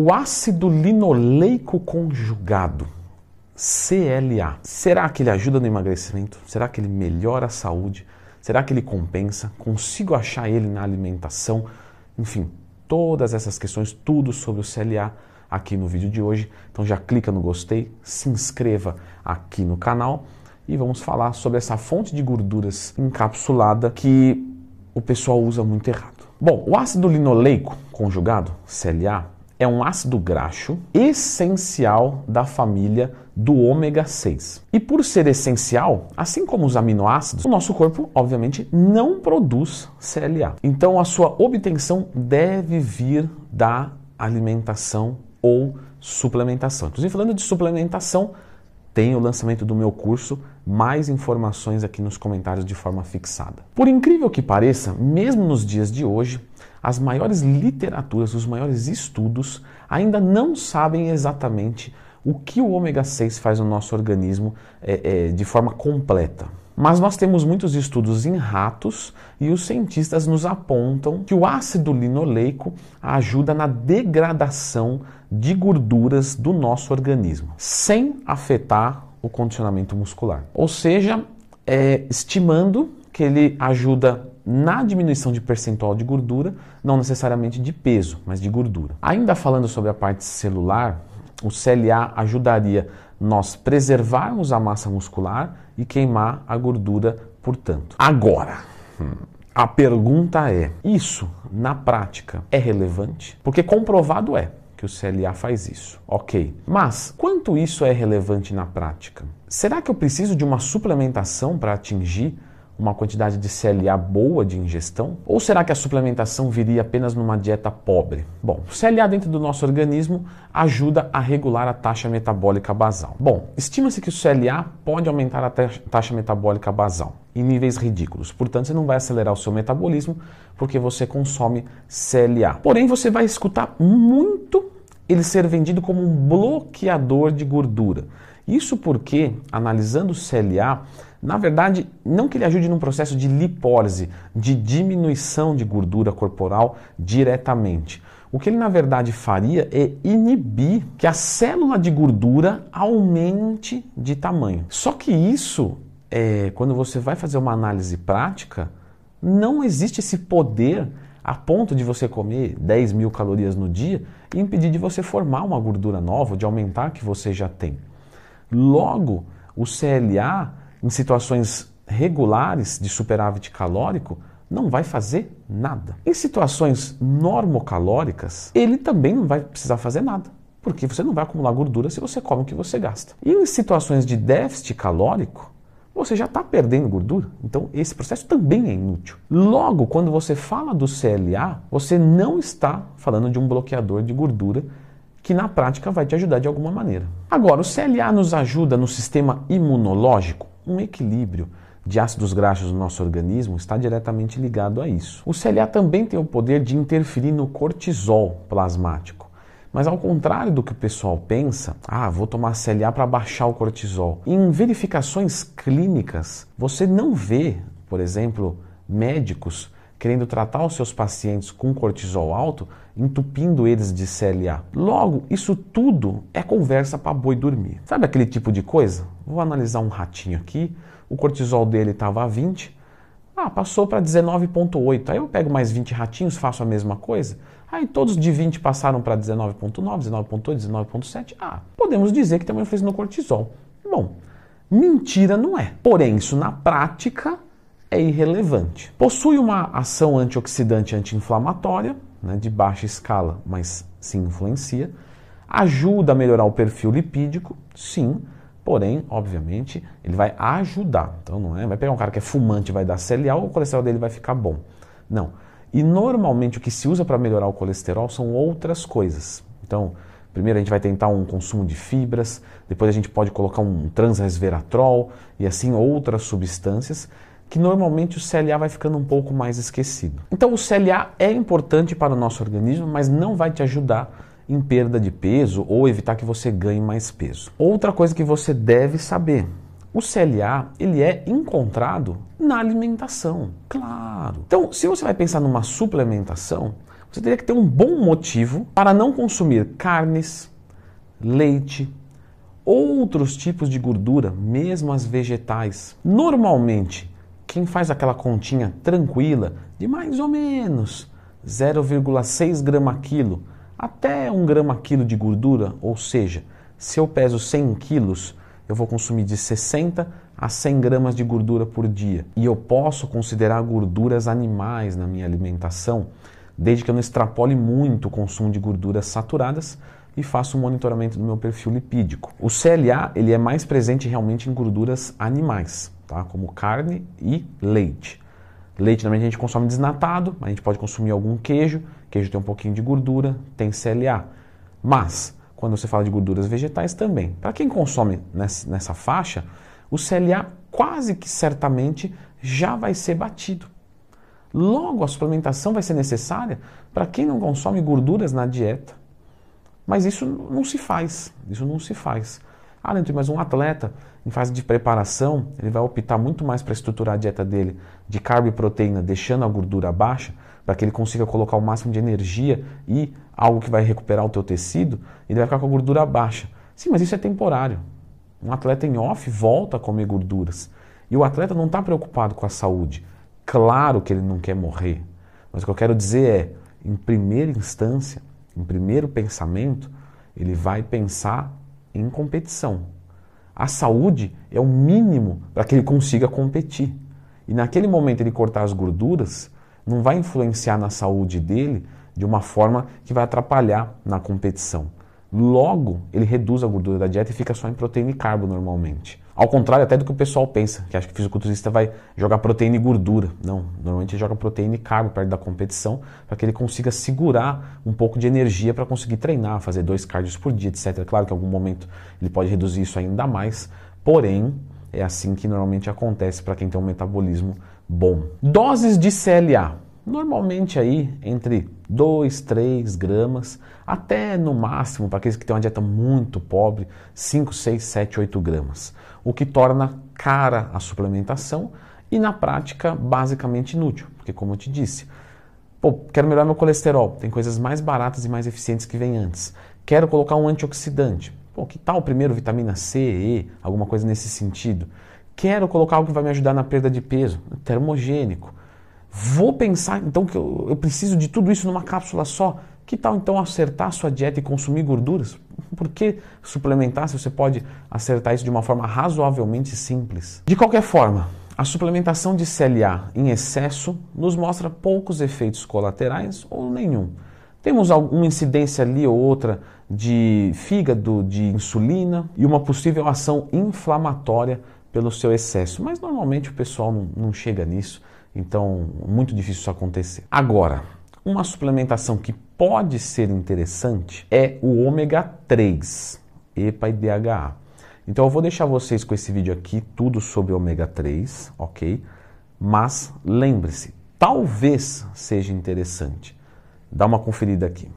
O ácido linoleico conjugado, CLA, será que ele ajuda no emagrecimento? Será que ele melhora a saúde? Será que ele compensa? Consigo achar ele na alimentação? Enfim, todas essas questões, tudo sobre o CLA aqui no vídeo de hoje. Então já clica no gostei, se inscreva aqui no canal e vamos falar sobre essa fonte de gorduras encapsulada que o pessoal usa muito errado. Bom, o ácido linoleico conjugado, CLA, é um ácido graxo essencial da família do ômega 6. E por ser essencial, assim como os aminoácidos, o nosso corpo, obviamente, não produz CLA. Então a sua obtenção deve vir da alimentação ou suplementação. Inclusive, falando de suplementação, tem o lançamento do meu curso, mais informações aqui nos comentários de forma fixada. Por incrível que pareça, mesmo nos dias de hoje, as maiores literaturas, os maiores estudos ainda não sabem exatamente o que o ômega 6 faz no nosso organismo é, é, de forma completa. Mas nós temos muitos estudos em ratos e os cientistas nos apontam que o ácido linoleico ajuda na degradação de gorduras do nosso organismo, sem afetar o condicionamento muscular. Ou seja, é, estimando que ele ajuda na diminuição de percentual de gordura, não necessariamente de peso, mas de gordura. Ainda falando sobre a parte celular, o CLA ajudaria nós preservarmos a massa muscular e queimar a gordura, portanto. Agora, hum, a pergunta é: isso na prática é relevante? Porque comprovado é que o CLA faz isso. Ok. Mas quanto isso é relevante na prática? Será que eu preciso de uma suplementação para atingir uma quantidade de CLA boa de ingestão? Ou será que a suplementação viria apenas numa dieta pobre? Bom, CLA dentro do nosso organismo ajuda a regular a taxa metabólica basal. Bom, estima-se que o CLA pode aumentar a taxa metabólica basal em níveis ridículos. Portanto, você não vai acelerar o seu metabolismo porque você consome CLA. Porém, você vai escutar muito ele ser vendido como um bloqueador de gordura. Isso porque, analisando o CLA, na verdade, não que ele ajude num processo de lipólise, de diminuição de gordura corporal diretamente. O que ele na verdade faria é inibir que a célula de gordura aumente de tamanho. Só que isso, é, quando você vai fazer uma análise prática, não existe esse poder a ponto de você comer 10 mil calorias no dia e impedir de você formar uma gordura nova, de aumentar a que você já tem. Logo, o CLA em situações regulares de superávit calórico, não vai fazer nada. Em situações normocalóricas, ele também não vai precisar fazer nada, porque você não vai acumular gordura se você come o que você gasta. E em situações de déficit calórico, você já está perdendo gordura, então esse processo também é inútil. Logo, quando você fala do CLA, você não está falando de um bloqueador de gordura que na prática vai te ajudar de alguma maneira. Agora, o CLA nos ajuda no sistema imunológico? Um equilíbrio de ácidos graxos no nosso organismo está diretamente ligado a isso. O CLA também tem o poder de interferir no cortisol plasmático. Mas ao contrário do que o pessoal pensa, ah, vou tomar CLA para baixar o cortisol. Em verificações clínicas, você não vê, por exemplo, médicos querendo tratar os seus pacientes com cortisol alto, entupindo eles de CLA. Logo, isso tudo é conversa para boi dormir. Sabe aquele tipo de coisa? Vou analisar um ratinho aqui, o cortisol dele estava a 20, ah, passou para 19,8. Aí eu pego mais 20 ratinhos, faço a mesma coisa. Aí todos de 20 passaram para 19,9, 19,8, 19,7. Ah, podemos dizer que tem uma influência no cortisol. Bom, mentira não é. Porém, isso na prática é irrelevante. Possui uma ação antioxidante anti-inflamatória, né, de baixa escala, mas sim influencia. Ajuda a melhorar o perfil lipídico, sim, porém, obviamente, ele vai ajudar. Então não é, vai pegar um cara que é fumante, vai dar CLA, o colesterol dele vai ficar bom. Não. E normalmente o que se usa para melhorar o colesterol são outras coisas. Então, primeiro a gente vai tentar um consumo de fibras, depois a gente pode colocar um transresveratrol e assim outras substâncias que normalmente o CLA vai ficando um pouco mais esquecido. Então o CLA é importante para o nosso organismo, mas não vai te ajudar em perda de peso ou evitar que você ganhe mais peso. Outra coisa que você deve saber, o CLA ele é encontrado na alimentação, claro. Então, se você vai pensar numa suplementação, você teria que ter um bom motivo para não consumir carnes, leite, outros tipos de gordura, mesmo as vegetais. Normalmente, quem faz aquela continha tranquila de mais ou menos 0,6 grama quilo até 1 grama quilo de gordura, ou seja, se eu peso 100 quilos, eu vou consumir de 60 a 100 gramas de gordura por dia. E eu posso considerar gorduras animais na minha alimentação, desde que eu não extrapole muito o consumo de gorduras saturadas e faça um monitoramento do meu perfil lipídico. O CLA ele é mais presente realmente em gorduras animais, tá? como carne e leite. Leite normalmente a gente consome desnatado, a gente pode consumir algum queijo. Queijo tem um pouquinho de gordura, tem CLA. Mas, quando você fala de gorduras vegetais também. Para quem consome nessa, nessa faixa, o CLA quase que certamente já vai ser batido. Logo, a suplementação vai ser necessária para quem não consome gorduras na dieta. Mas isso não se faz, isso não se faz. Ah, Leandro, mas um atleta em fase de preparação, ele vai optar muito mais para estruturar a dieta dele de carbo e proteína, deixando a gordura baixa, para que ele consiga colocar o máximo de energia e algo que vai recuperar o teu tecido, ele vai ficar com a gordura baixa. Sim, mas isso é temporário. Um atleta em off volta a comer gorduras. E o atleta não está preocupado com a saúde. Claro que ele não quer morrer. Mas o que eu quero dizer é, em primeira instância, em primeiro pensamento, ele vai pensar em competição. A saúde é o mínimo para que ele consiga competir. E naquele momento ele cortar as gorduras não vai influenciar na saúde dele de uma forma que vai atrapalhar na competição. Logo, ele reduz a gordura da dieta e fica só em proteína e carbo normalmente. Ao contrário até do que o pessoal pensa, que acha que o fisiculturista vai jogar proteína e gordura. Não, normalmente ele joga proteína e carbo perto da competição para que ele consiga segurar um pouco de energia para conseguir treinar, fazer dois cardios por dia, etc. Claro que em algum momento ele pode reduzir isso ainda mais, porém é assim que normalmente acontece para quem tem um metabolismo bom. Doses de CLA normalmente aí entre 2, 3 gramas, até no máximo, para aqueles que têm uma dieta muito pobre, 5, 6, 7, 8 gramas. O que torna cara a suplementação e na prática basicamente inútil, porque como eu te disse, pô, quero melhorar meu colesterol, tem coisas mais baratas e mais eficientes que vêm antes. Quero colocar um antioxidante, pô, que tal primeiro vitamina C, E, alguma coisa nesse sentido? Quero colocar algo que vai me ajudar na perda de peso, termogênico. Vou pensar então que eu, eu preciso de tudo isso numa cápsula só. Que tal então acertar sua dieta e consumir gorduras? Por que suplementar se você pode acertar isso de uma forma razoavelmente simples? De qualquer forma, a suplementação de CLA em excesso nos mostra poucos efeitos colaterais ou nenhum. Temos alguma incidência ali ou outra de fígado, de insulina e uma possível ação inflamatória pelo seu excesso, mas normalmente o pessoal não, não chega nisso. Então, muito difícil isso acontecer. Agora, uma suplementação que pode ser interessante é o ômega 3, EPA e DHA. Então eu vou deixar vocês com esse vídeo aqui tudo sobre ômega 3, ok? Mas lembre-se, talvez seja interessante. Dá uma conferida aqui.